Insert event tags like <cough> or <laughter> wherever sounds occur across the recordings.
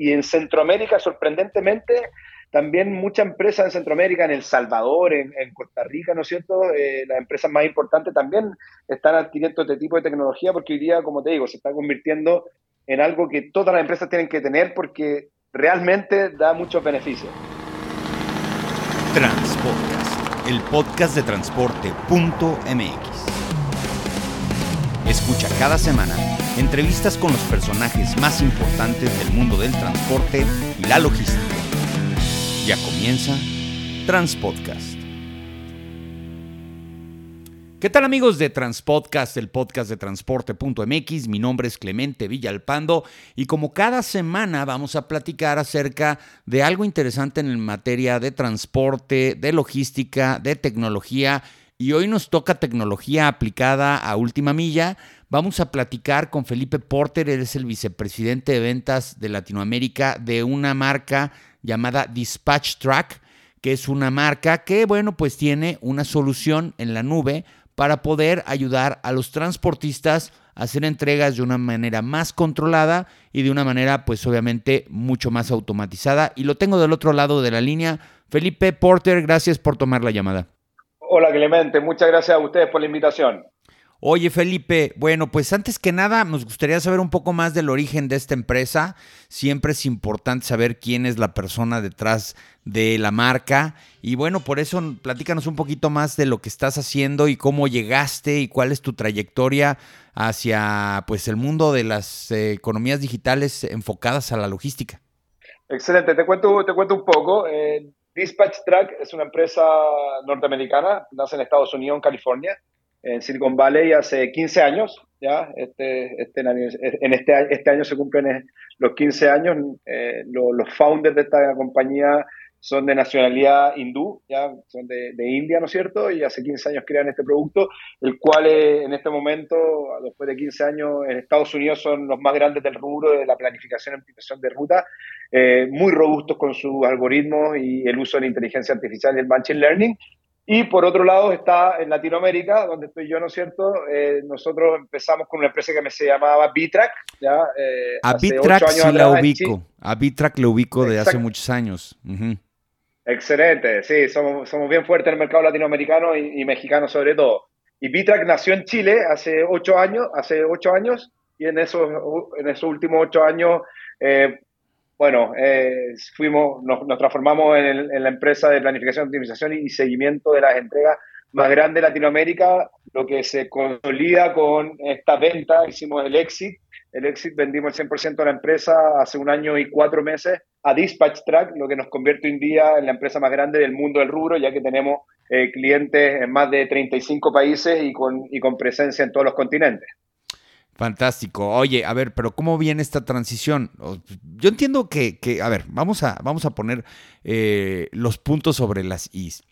y en Centroamérica, sorprendentemente, también muchas empresas en Centroamérica, en El Salvador, en, Costa Rica, ¿no es cierto? Eh, las empresas más importantes también están adquiriendo este tipo de tecnología porque hoy día, como te digo, se está convirtiendo en algo que todas las empresas tienen que tener porque realmente da muchos beneficios. Transpodcast, el podcast de transporte.mx. Escucha cada semana entrevistas con los personajes más importantes del mundo del transporte y la logística. Ya comienza Transpodcast. ¿Qué tal amigos de Transpodcast, el podcast de transporte.mx? Mi nombre es Clemente Villalpando y como cada semana vamos a platicar acerca de algo interesante en materia de transporte, de logística, de tecnología y hoy nos toca tecnología aplicada a última milla. Vamos a platicar con Felipe Porter, él es el vicepresidente de ventas de Latinoamérica de una marca llamada Dispatch Track, que es una marca que, bueno, pues tiene una solución en la nube para poder ayudar a los transportistas a hacer entregas de una manera más controlada y de una manera, pues obviamente, mucho más automatizada. Y lo tengo del otro lado de la línea. Felipe Porter, gracias por tomar la llamada. Hola Clemente, muchas gracias a ustedes por la invitación. Oye Felipe, bueno, pues antes que nada nos gustaría saber un poco más del origen de esta empresa. Siempre es importante saber quién es la persona detrás de la marca. Y bueno, por eso platícanos un poquito más de lo que estás haciendo y cómo llegaste y cuál es tu trayectoria hacia pues el mundo de las eh, economías digitales enfocadas a la logística. Excelente, te cuento, te cuento un poco. Eh, Dispatch Track es una empresa norteamericana, nace en Estados Unidos, en California en Silicon Valley hace 15 años, ¿ya? Este, este, en este, este año se cumplen los 15 años. Eh, los founders de esta compañía son de nacionalidad hindú, ya son de, India, ¿no es cierto? Y hace 15 años crean este producto, el cual eh, en este momento, después de 15 años, en Estados Unidos son los más grandes del rubro de la planificación y optimización de ruta, eh, muy robustos con sus algoritmos y el uso de la inteligencia artificial y el machine learning. Y por otro lado está en Latinoamérica, donde estoy yo, ¿no es cierto? Eh, nosotros empezamos con una empresa que me se llamaba Bitrack. ¿ya? Eh, a Bitrack sí la ubico. A Bitrack la ubico de hace muchos años. Excelente, sí, somos, somos bien fuertes en el mercado latinoamericano y, mexicano sobre todo. Y Bitrack nació en Chile hace ocho años, hace ocho años, y en esos, en esos últimos ocho años eh, bueno, eh, fuimos, nos, transformamos en, la empresa de planificación, optimización y seguimiento de las entregas más grande de Latinoamérica, lo que se consolida con esta venta, hicimos el exit, el exit vendimos el 100% de la empresa hace un año y cuatro meses a Dispatch Track, lo que nos convierte hoy en día en la empresa más grande del mundo del rubro, ya que tenemos eh, clientes en más de 35 países y con, presencia en todos los continentes. Fantástico. Oye, a ver, pero ¿cómo viene esta transición? Yo entiendo que, a ver, vamos a, vamos a poner eh, los puntos sobre las is.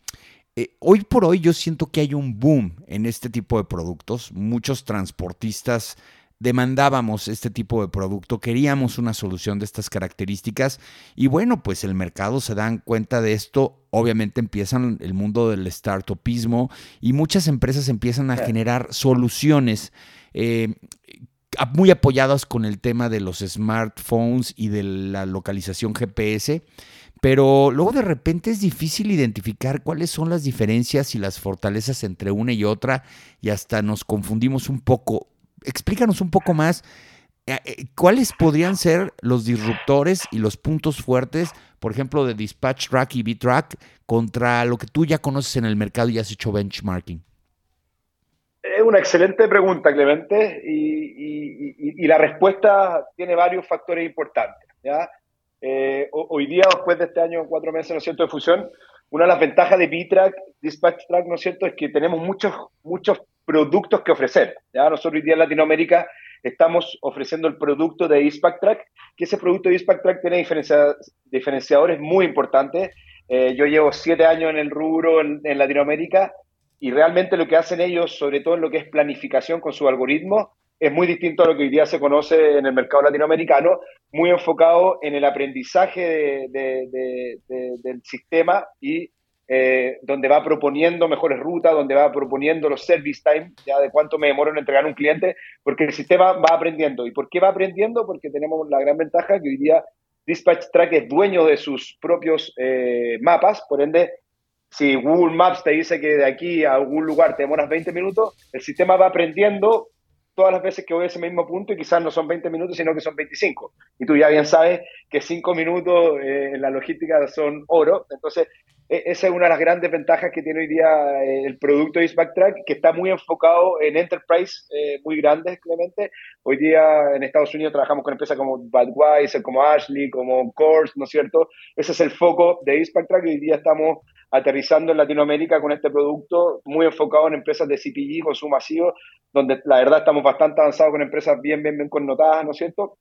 Eh, hoy por hoy yo siento que hay un boom en este tipo de productos. Muchos transportistas demandábamos este tipo de producto, queríamos una solución de estas características y bueno, pues el mercado se dan cuenta de esto, obviamente empiezan el mundo del startupismo y muchas empresas empiezan a generar soluciones eh, muy apoyadas con el tema de los smartphones y de la localización GPS, pero luego de repente es difícil identificar cuáles son las diferencias y las fortalezas entre una y otra y hasta nos confundimos un poco. Explícanos un poco más eh, eh, cuáles podrían ser los disruptores y los puntos fuertes, por ejemplo, de Dispatch Track y B-Track contra lo que tú ya conoces en el mercado y has hecho benchmarking. Es una excelente pregunta, Clemente, y, la respuesta tiene varios factores importantes. Eh, hoy día, después de este año, cuatro meses, ¿no es cierto?, de fusión, una de las ventajas de B-Track, Dispatch Track, ¿no es cierto?, es que tenemos muchos, muchos productos que ofrecer. ¿ya? Nosotros hoy día en Latinoamérica estamos ofreciendo el producto de Dispatch Track, que ese producto de Dispatch Track tiene diferenciadores muy importantes. Eh, yo llevo siete años en el rubro en Latinoamérica y realmente lo que hacen ellos, sobre todo en lo que es planificación con su algoritmo, es muy distinto a lo que hoy día se conoce en el mercado latinoamericano, muy enfocado en el aprendizaje del sistema y eh, donde va proponiendo mejores rutas, donde va proponiendo los service time, ya de cuánto me demoro en entregar un cliente, porque el sistema va aprendiendo. ¿Y por qué va aprendiendo? Porque tenemos la gran ventaja que hoy día Dispatch Track es dueño de sus propios eh, mapas, por ende, si Google Maps te dice que de aquí a algún lugar te demoras 20 minutos, el sistema va aprendiendo todas las veces que voy a ese mismo punto y quizás no son 20 minutos, sino que son 25. Y tú ya bien sabes que 5 minutos eh, en la logística son oro. Entonces, esa es una de las grandes ventajas que tiene hoy día eh, el producto de Track, que está muy enfocado en enterprise eh, muy grandes, Clemente. Hoy día en Estados Unidos trabajamos con empresas como Budweiser, como Ashley, como Coors, ¿no es cierto? Ese es el foco de Track y hoy día estamos aterrizando en Latinoamérica con este producto muy enfocado en empresas de CPG, consumo masivo, donde la verdad estamos bastante avanzados con empresas bien, bien, bien connotadas, ¿no es cierto?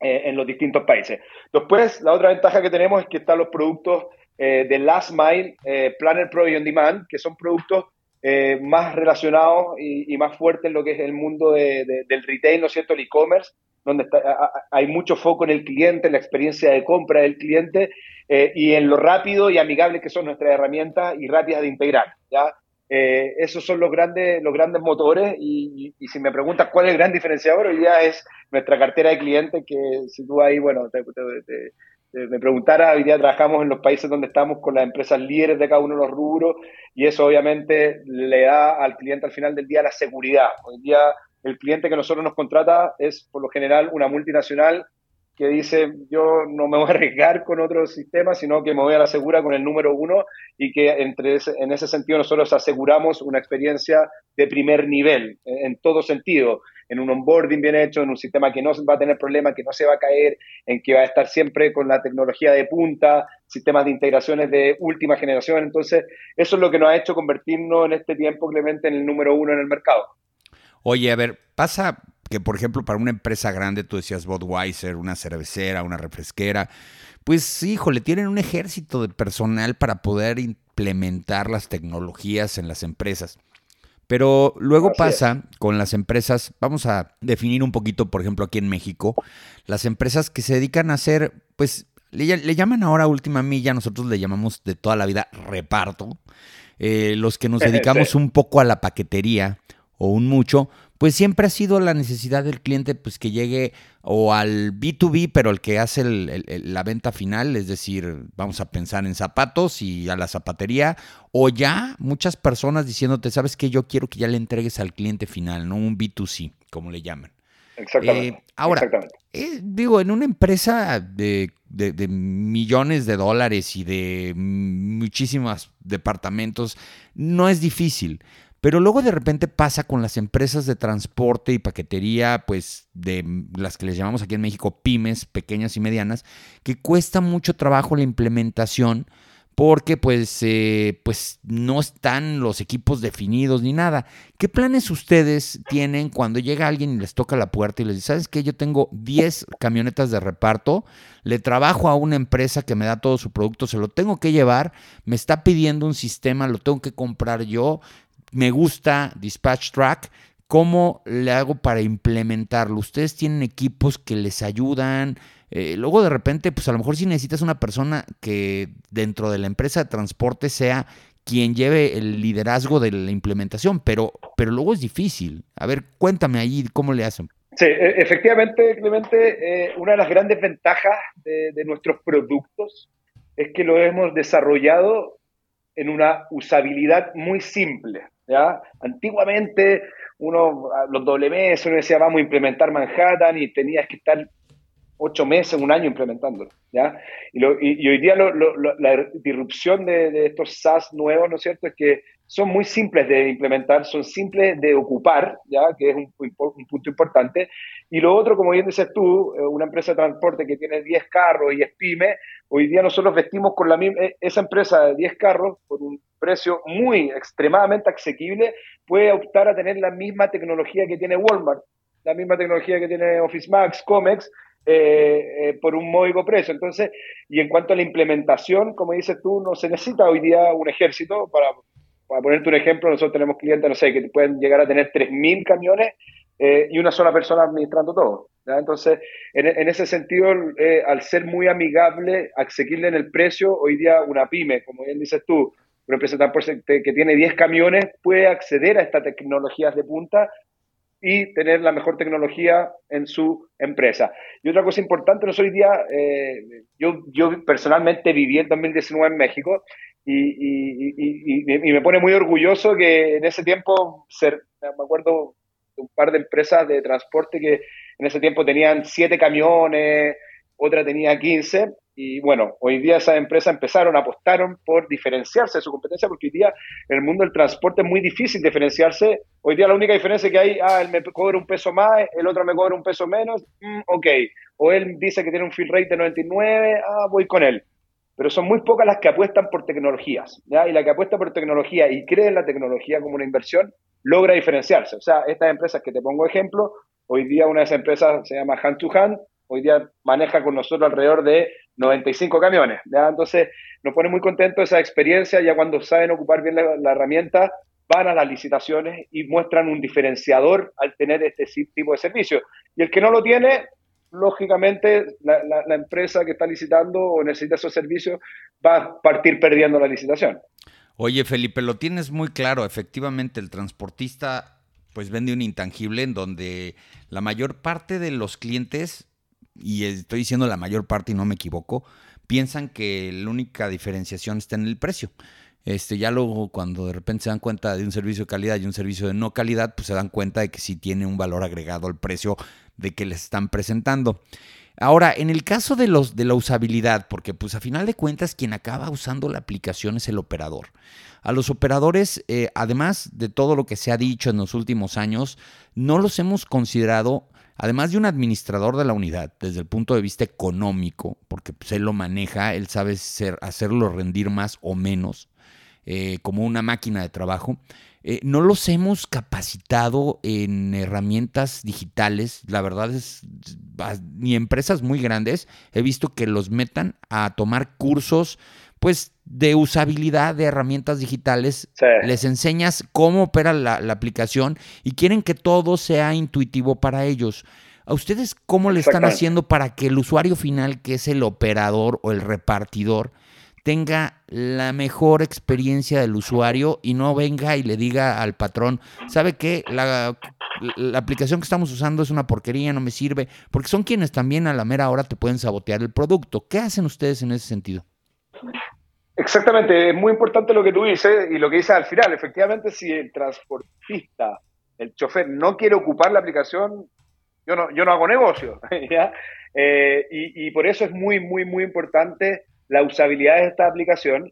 Eh, en los distintos países. Después, la otra ventaja que tenemos es que están los productos eh, de Last Mile, eh, Planner Pro y On Demand, que son productos eh, más relacionados y, más fuertes en lo que es el mundo del retail, ¿no es cierto?, el e-commerce, donde hay mucho foco en el cliente, en la experiencia de compra del cliente y en lo rápido y amigable que son nuestras herramientas y rápidas de integrar, ¿ya? Esos son los grandes, los grandes motores y, si me preguntas cuál es el gran diferenciador, hoy día es nuestra cartera de clientes que si tú ahí, bueno, te, eh, me preguntara, hoy día trabajamos en los países donde estamos con las empresas líderes de cada uno de los rubros y eso obviamente le da al cliente al final del día la seguridad. Hoy día el cliente que nosotros nos contrata es por lo general una multinacional que dice yo no me voy a arriesgar con otro sistema, sino que me voy a la segura con el número uno y que entre en ese sentido nosotros aseguramos una experiencia de primer nivel en todo sentido en un onboarding bien hecho, en un sistema que no va a tener problemas, que no se va a caer, en que va a estar siempre con la tecnología de punta, sistemas de integraciones de última generación. Entonces, eso es lo que nos ha hecho convertirnos en este tiempo, Clemente, en el número uno en el mercado. Oye, a ver, pasa que, por ejemplo, para una empresa grande, tú decías Budweiser, una cervecera, una refresquera, pues, híjole, tienen un ejército de personal para poder implementar las tecnologías en las empresas. Pero luego pasa con las empresas, vamos a definir un poquito, por ejemplo, aquí en México, las empresas que se dedican a hacer, pues, le, llaman ahora última milla, nosotros le llamamos de toda la vida reparto. Eh, los que nos <laughs> dedicamos un poco a la paquetería o un mucho, pues siempre ha sido la necesidad del cliente pues que llegue o al B2B, pero el que hace la venta final, es decir, vamos a pensar en zapatos y a la zapatería, o ya muchas personas diciéndote, sabes que yo quiero que ya le entregues al cliente final, no un B2C, como le llaman. Exactamente. Eh, ahora, eh, digo, en una empresa de, de, millones de dólares y de muchísimos departamentos, no es difícil. Pero luego de repente pasa con las empresas de transporte y paquetería, pues de las que les llamamos aquí en México pymes, pequeñas y medianas, que cuesta mucho trabajo la implementación porque pues, eh, pues no están los equipos definidos ni nada. ¿Qué planes ustedes tienen cuando llega alguien y les toca la puerta y les dice, sabes qué? Yo tengo 10 camionetas de reparto, le trabajo a una empresa que me da todo su producto, se lo tengo que llevar, me está pidiendo un sistema, lo tengo que comprar yo, me gusta Dispatch Track. ¿Cómo le hago para implementarlo? Ustedes tienen equipos que les ayudan. Eh, luego de repente, pues a lo mejor si necesitas una persona que dentro de la empresa de transporte sea quien lleve el liderazgo de la implementación, pero, pero luego es difícil. A ver, cuéntame ahí cómo le hacen. Sí, e, efectivamente, Clemente, eh, una de las grandes ventajas de, nuestros productos es que lo hemos desarrollado en una usabilidad muy simple. ¿Ya? Antiguamente, uno, los WMS, uno decía, vamos a implementar Manhattan y tenías que estar ocho meses, un año implementándolo, ¿ya? Y, hoy día la disrupción de, estos SaaS nuevos, ¿no es cierto?, es que son muy simples de implementar, son simples de ocupar, ¿ya? Que es un, un punto importante. Y lo otro, como bien dices tú, eh, una empresa de transporte que tiene 10 carros y es pyme, hoy día nosotros vestimos con la misma, e, esa empresa de 10 carros por un precio muy extremadamente asequible, puede optar a tener la misma tecnología que tiene Walmart, la misma tecnología que tiene Office Max, Comex, eh, eh, por un módico precio. Entonces, y en cuanto a la implementación, como dices tú, no se necesita hoy día un ejército. Para, para ponerte un ejemplo, nosotros tenemos clientes, no sé, que pueden llegar a tener 3.000 camiones eh, y una sola persona administrando todo. Entonces, en, ese sentido, al ser muy amigable, asequible en el precio, hoy día una pyme, como bien dices tú, una empresa que tiene 10 camiones puede acceder a estas tecnologías de punta y tener la mejor tecnología en su empresa. Y otra cosa importante, no soy día, eh, yo, yo personalmente viví en 2019 en México y, me pone muy orgulloso que en ese tiempo, ser, me acuerdo de un par de empresas de transporte que en ese tiempo tenían siete camiones, otra tenía 15, y bueno, hoy día esas empresas empezaron, apostaron por diferenciarse de su competencia, porque hoy día en el mundo del transporte es muy difícil diferenciarse. Hoy día la única diferencia que hay, ah, él me cobra un peso más, el otro me cobra un peso menos, mm, ok. O él dice que tiene un fill rate de 99, ah, voy con él. Pero son muy pocas las que apuestan por tecnologías, ¿ya? Y la que apuesta por tecnología y cree en la tecnología como una inversión, logra diferenciarse. O sea, estas empresas que te pongo ejemplo, hoy día una de esas empresas se llama Hand to Hand, hoy día maneja con nosotros alrededor de 95 camiones. ¿ya? Entonces, nos pone muy contentos esa experiencia, ya cuando saben ocupar bien la, herramienta, van a las licitaciones y muestran un diferenciador al tener este tipo de servicio. Y el que no lo tiene, lógicamente, la, la empresa que está licitando o necesita esos servicios va a partir perdiendo la licitación. Oye, Felipe, lo tienes muy claro. Efectivamente, el transportista pues vende un intangible en donde la mayor parte de los clientes y estoy diciendo la mayor parte y no me equivoco, piensan que la única diferenciación está en el precio. Este, ya luego cuando de repente se dan cuenta de un servicio de calidad y un servicio de no calidad, pues se dan cuenta de que sí tiene un valor agregado al precio de que les están presentando. Ahora, en el caso de los de la usabilidad, porque pues a final de cuentas quien acaba usando la aplicación es el operador. A los operadores, eh, además de todo lo que se ha dicho en los últimos años, no los hemos considerado además de un administrador de la unidad, desde el punto de vista económico, porque pues, él lo maneja, él sabe hacerlo rendir más o menos, eh, como una máquina de trabajo, eh, no los hemos capacitado en herramientas digitales. La verdad es, ni empresas muy grandes he visto que los metan a tomar cursos pues de usabilidad de herramientas digitales, les enseñas cómo opera la, aplicación y quieren que todo sea intuitivo para ellos. ¿A ustedes cómo le están haciendo para que el usuario final, que es el operador o el repartidor, tenga la mejor experiencia del usuario y no venga y le diga al patrón, ¿sabe qué? La, la, aplicación que estamos usando es una porquería, no me sirve, porque son quienes también a la mera hora te pueden sabotear el producto. ¿Qué hacen ustedes en ese sentido? Exactamente, es muy importante lo que tú dices y lo que dices al final. Efectivamente, si el transportista, el chofer, no quiere ocupar la aplicación, yo no, yo no hago negocio. <laughs> Eh, y, por eso es muy, muy, muy importante la usabilidad de esta aplicación,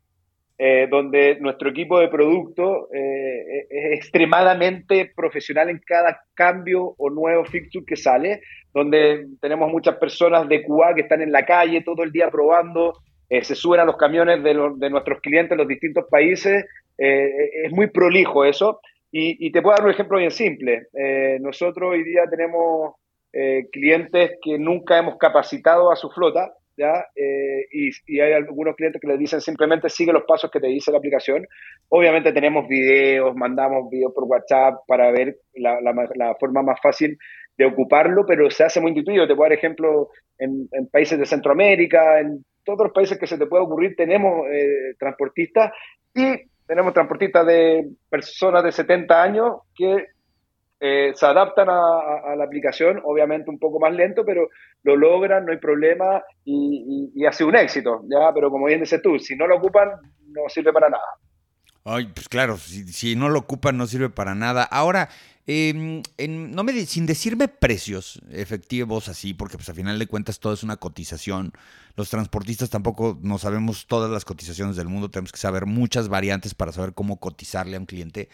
eh, donde nuestro equipo de producto eh, es extremadamente profesional en cada cambio o nuevo fixture que sale, donde tenemos muchas personas de QA que están en la calle todo el día probando eh, se suben a los camiones de, nuestros clientes en los distintos países. Eh, es muy prolijo eso. Y, te puedo dar un ejemplo bien simple. Eh, nosotros hoy día tenemos clientes que nunca hemos capacitado a su flota, ¿ya? Y, hay algunos clientes que les dicen simplemente sigue los pasos que te dice la aplicación. Obviamente tenemos videos, mandamos videos por WhatsApp para ver la, forma más fácil de ocuparlo, pero se hace muy intuitivo. Te puedo dar ejemplo en, en países de Centroamérica, en todos los países que se te pueda ocurrir tenemos eh, transportistas y tenemos transportistas de personas de 70 años que eh, se adaptan a, la aplicación, obviamente un poco más lento, pero lo logran, no hay problema y, y, hace un éxito, ¿ya? Pero como bien dices tú, si no lo ocupan, no sirve para nada. Ay, pues claro, si no lo ocupan no sirve para nada. Ahora, Em, no me sin decirme precios efectivos así, porque pues a final de cuentas todo es una cotización. Los transportistas tampoco no sabemos todas las cotizaciones del mundo, tenemos que saber muchas variantes para saber cómo cotizarle a un cliente.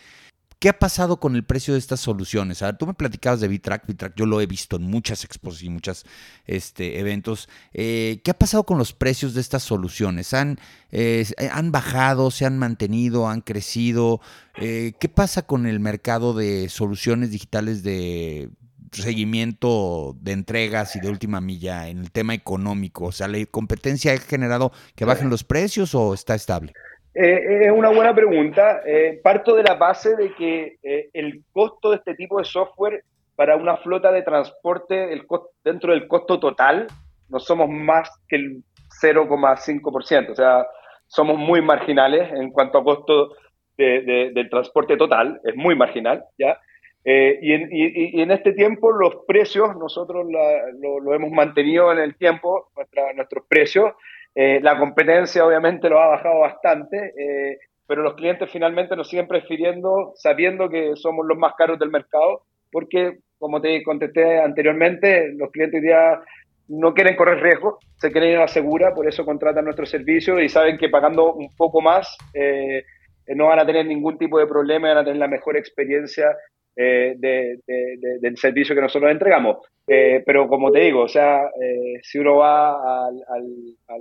¿Qué ha pasado con el precio de estas soluciones? A tú me platicabas de Bitrack, Bitrack yo lo he visto en muchas exposiciones y muchos este, eventos. Eh, ¿Qué ha pasado con los precios de estas soluciones? ¿Han, eh, ¿Han bajado, se han mantenido, han crecido? Eh, ¿Qué pasa con el mercado de soluciones digitales de seguimiento de entregas y de última milla en el tema económico? O sea, ¿la competencia ha generado que bajen los precios o está estable? Eh, es una buena pregunta. Eh, parto de la base de que eh, el costo de este tipo de software para una flota de transporte el dentro del costo total no somos más que el 0,5%. O sea, somos muy marginales en cuanto a costo del transporte total. Es muy marginal, ¿ya? Eh, y, en, y, en, este tiempo los precios, nosotros lo, hemos mantenido en el tiempo, nuestros precios. Eh, la competencia obviamente lo ha bajado bastante, eh, pero los clientes finalmente nos siguen prefiriendo sabiendo que somos los más caros del mercado, porque como te contesté anteriormente, los clientes día no quieren correr riesgo, se quieren ir a la segura, por eso contratan nuestro servicio y saben que pagando un poco más no van a tener ningún tipo de problema, van a tener la mejor experiencia eh, del servicio que nosotros entregamos. Eh, pero como te digo, o sea, eh, si uno va al,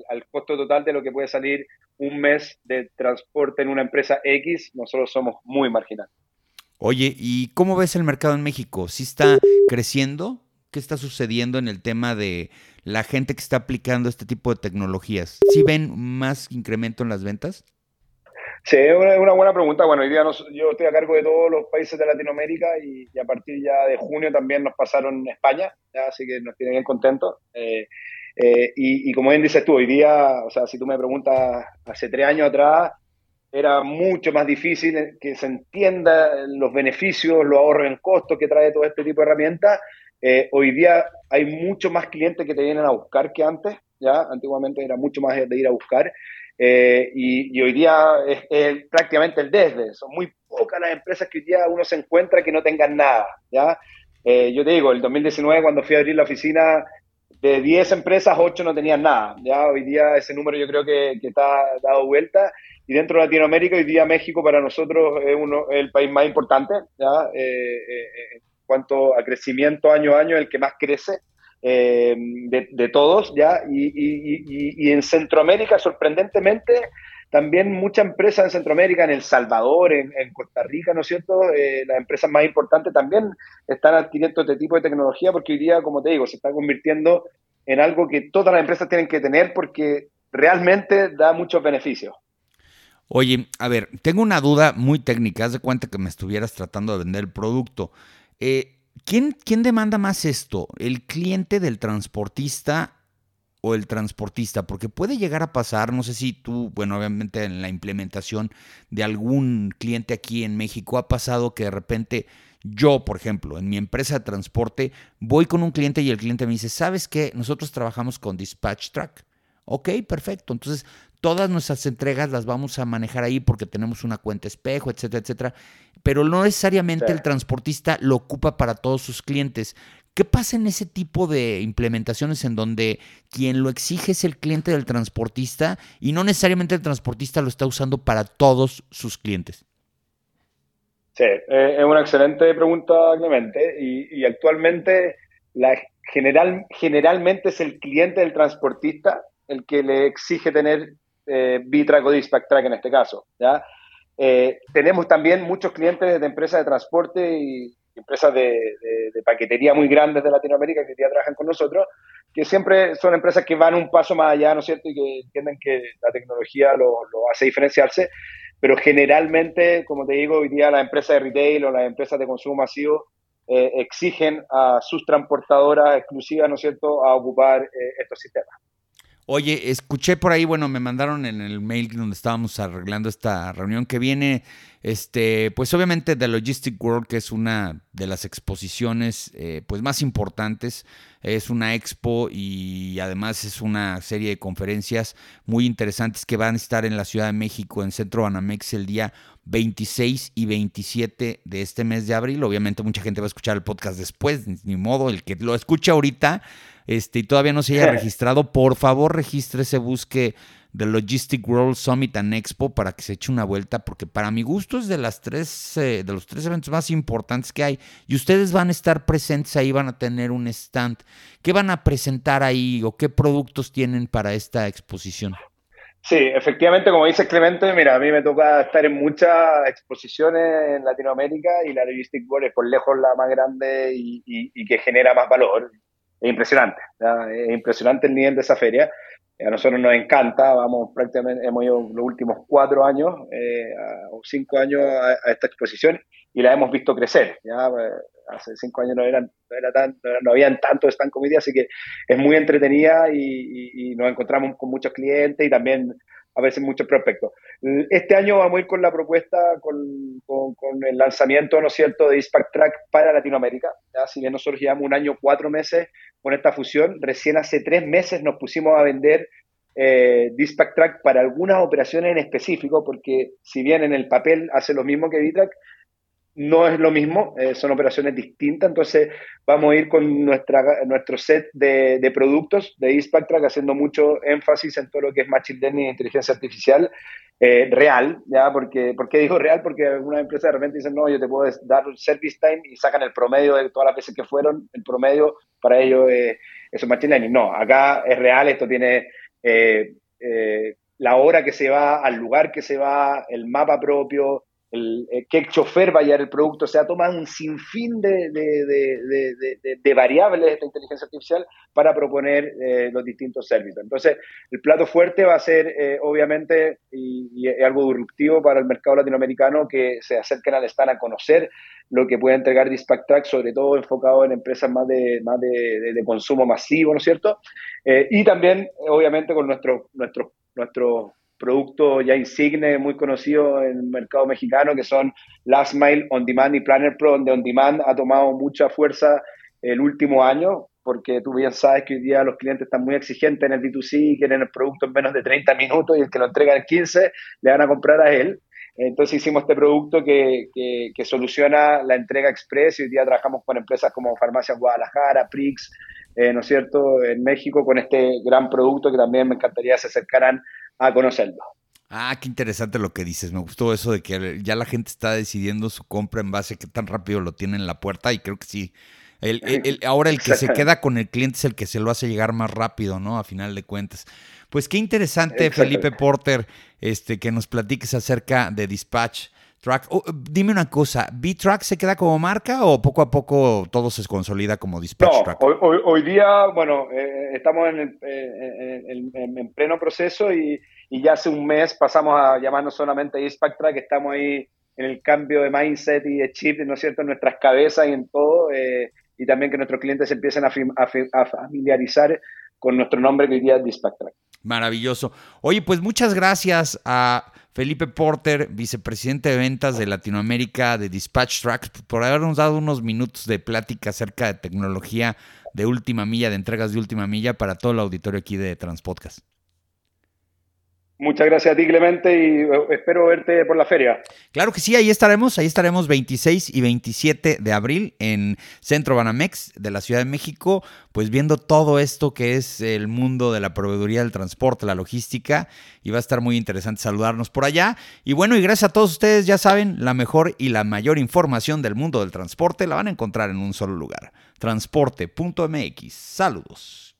al, costo total de lo que puede salir un mes de transporte en una empresa X, nosotros somos muy marginales. Oye, ¿y cómo ves el mercado en México? ¿Sí está creciendo? ¿Qué está sucediendo en el tema de la gente que está aplicando este tipo de tecnologías? ¿Sí ven más incremento en las ventas? Sí, es una, buena pregunta. Bueno, hoy día yo estoy a cargo de todos los países de Latinoamérica y, a partir ya de junio también nos pasaron España, así que nos tiene bien contentos. Eh, eh, y, como bien dices tú, hoy día, o sea, si tú me preguntas hace tres años atrás, era mucho más difícil que se entienda los beneficios, los ahorros en costos que trae todo este tipo de herramientas. Eh, hoy día hay mucho más clientes que te vienen a buscar que antes, ya antiguamente era mucho más de ir a buscar eh, y, hoy día es, prácticamente el desde. Son muy pocas las empresas que hoy día uno se encuentra que no tengan nada. ¿ya? Eh, yo te digo, el 2019 cuando fui a abrir la oficina, de 10 empresas, 8 no tenían nada. Ya hoy día ese número yo creo que, que está dado vuelta. Y dentro de Latinoamérica, hoy día México para nosotros es uno, el país más importante. ¿ya? Eh, en cuanto a crecimiento año a año, el que más crece. Eh, de, todos, ¿ya? Y, en Centroamérica, sorprendentemente, también muchas empresas en Centroamérica, en El Salvador, en, Costa Rica, ¿no es cierto? Eh, las empresas más importantes también están adquiriendo este tipo de tecnología porque hoy día, como te digo, se está convirtiendo en algo que todas las empresas tienen que tener porque realmente da muchos beneficios. Oye, a ver, tengo una duda muy técnica. Haz de cuenta que me estuvieras tratando de vender el producto. Eh, ¿Quién, demanda más esto? ¿El cliente del transportista o el transportista? Porque puede llegar a pasar, no sé si tú, bueno, obviamente en la implementación de algún cliente aquí en México ha pasado que de repente yo, por ejemplo, en mi empresa de transporte, voy con un cliente y el cliente me dice, ¿sabes qué? Nosotros trabajamos con Dispatch Track. Ok, perfecto. Entonces, todas nuestras entregas las vamos a manejar ahí porque tenemos una cuenta espejo, etcétera, etcétera. Pero no necesariamente el transportista lo ocupa para todos sus clientes. ¿Qué pasa en ese tipo de implementaciones en donde quien lo exige es el cliente del transportista y no necesariamente el transportista lo está usando para todos sus clientes? Sí, eh, es una excelente pregunta, Clemente. Y, actualmente la general, generalmente es el cliente del transportista el que le exige tener eh, o Dispatch en este caso. Eh, tenemos también muchos clientes de empresas de transporte y empresas de, paquetería muy grandes de Latinoamérica que ya trabajan con nosotros, que siempre son empresas que van un paso más allá, ¿no es cierto? Y que entienden que la tecnología lo, hace diferenciarse, pero generalmente, como te digo, hoy día las empresas de retail o las empresas de consumo masivo eh, exigen a sus transportadoras exclusivas, ¿no es cierto?, a ocupar estos sistemas. Oye, escuché por ahí, bueno, me mandaron en el mail donde estábamos arreglando esta reunión que viene, este, pues obviamente The Logistic World, que es una de las exposiciones eh, pues más importantes, es una expo y además es una serie de conferencias muy interesantes que van a estar en la Ciudad de México, en Centro Banamex, el día 26 y 27 de este mes de abril. Obviamente mucha gente va a escuchar el podcast después, ni modo, el que lo escucha ahorita este, y todavía no se haya registrado, <laughs> por favor regístrese, busque The Logistic World Summit and Expo para que se eche una vuelta, porque para mi gusto es de las tres, eh, de los tres eventos más importantes que hay. Y ustedes van a estar presentes ahí, van a tener un stand. ¿Qué van a presentar ahí o qué productos tienen para esta exposición? Sí, efectivamente, como dice Clemente, mira, a mí me toca estar en muchas exposiciones en Latinoamérica y la Logistic World es por lejos la más grande y que genera más valor es impresionante, es impresionante el nivel de esa feria. A nosotros nos encanta, vamos prácticamente, hemos ido los últimos cuatro años eh, o cinco años a, esta exposición y la hemos visto crecer. ¿ya? Pues, hace cinco años no, eran, no, era tan, no, habían tanto stand comedy, así que es muy entretenida y, nos encontramos con muchos clientes y también a veces muchos prospectos. Este año vamos a ir con la propuesta, con, el lanzamiento, ¿no es cierto?, de Dispack Track para Latinoamérica. Si bien nosotros llevamos un año, cuatro meses con esta fusión, recién hace tres meses nos pusimos a vender eh, Dispack Track para algunas operaciones en específico, porque si bien en el papel hace lo mismo que Vitrack, no es lo mismo, eh, son operaciones distintas, entonces vamos a ir con nuestra, nuestro set de, productos de Track haciendo mucho énfasis en todo lo que es Machine Learning e inteligencia artificial eh, real, ¿ya? Porque, ¿Por qué digo real? Porque algunas empresas de repente dicen, no, yo te puedo dar service time y sacan el promedio de todas las veces que fueron, el promedio para ellos es Machine Learning. No, acá es real, esto tiene eh, la hora que se va, al lugar que se va, el mapa propio, el, eh, qué chofer va a llevar el producto, o sea, toma un sinfín de, de, variables de inteligencia artificial para proponer eh, los distintos servicios. Entonces, el plato fuerte va a ser, eh, obviamente, y, algo disruptivo para el mercado latinoamericano, que se acerquen al stand a conocer lo que puede entregar Dispatch Track, sobre todo enfocado en empresas más de, más de, consumo masivo, ¿no es cierto? y también, obviamente, con nuestro, nuestro, nuestro productos ya insigne, muy conocidos en el mercado mexicano, que son Last Mile On Demand y Planner Pro, donde On Demand ha tomado mucha fuerza el último año, porque tú bien sabes que hoy día los clientes están muy exigentes en el B2C, quieren el producto en menos de 30 minutos y el que lo entrega en 15 le van a comprar a él. Entonces hicimos este producto que, que, soluciona la entrega express y hoy día trabajamos con empresas como Farmacia Guadalajara, Prix, eh, ¿no es cierto?, en México con este gran producto que también me encantaría se acercaran a conocerlo. Ah, qué interesante lo que dices. Me gustó eso de que ya la gente está decidiendo su compra en base a qué tan rápido lo tiene en la puerta y creo que sí. El, ahora el que se queda con el cliente es el que se lo hace llegar más rápido, ¿no? A final de cuentas. Pues qué interesante, Felipe Porter, este, que nos platiques acerca de Dispatch Track. Oh, dime una cosa, ¿B-Track se queda como marca o poco a poco todo se consolida como Dispatch Track? Hoy, hoy, día, bueno, eh, estamos en, en, pleno proceso y, y, ya hace un mes pasamos a llamarnos solamente Dispatch Track, estamos ahí en el cambio de mindset y de chip, ¿no es cierto?, en nuestras cabezas y en todo, eh, y también que nuestros clientes empiecen a, a, familiarizar con nuestro nombre que hoy día es Dispatch Track. Maravilloso. Oye, pues muchas gracias a Felipe Porter, vicepresidente de ventas de Latinoamérica de Dispatch Tracks, por habernos dado unos minutos de plática acerca de tecnología de última milla, de entregas de última milla para todo el auditorio aquí de Transpodcast. Muchas gracias a ti, Clemente, y eh, espero verte por la feria. Claro que sí, ahí estaremos, ahí estaremos 26 y 27 de abril en Centro Banamex de la Ciudad de México, pues viendo todo esto que es el mundo de la proveeduría del transporte, la logística, y va a estar muy interesante saludarnos por allá. Y bueno, y gracias a todos ustedes, ya saben, la mejor y la mayor información del mundo del transporte la van a encontrar en un solo lugar, transporte.mx. Saludos.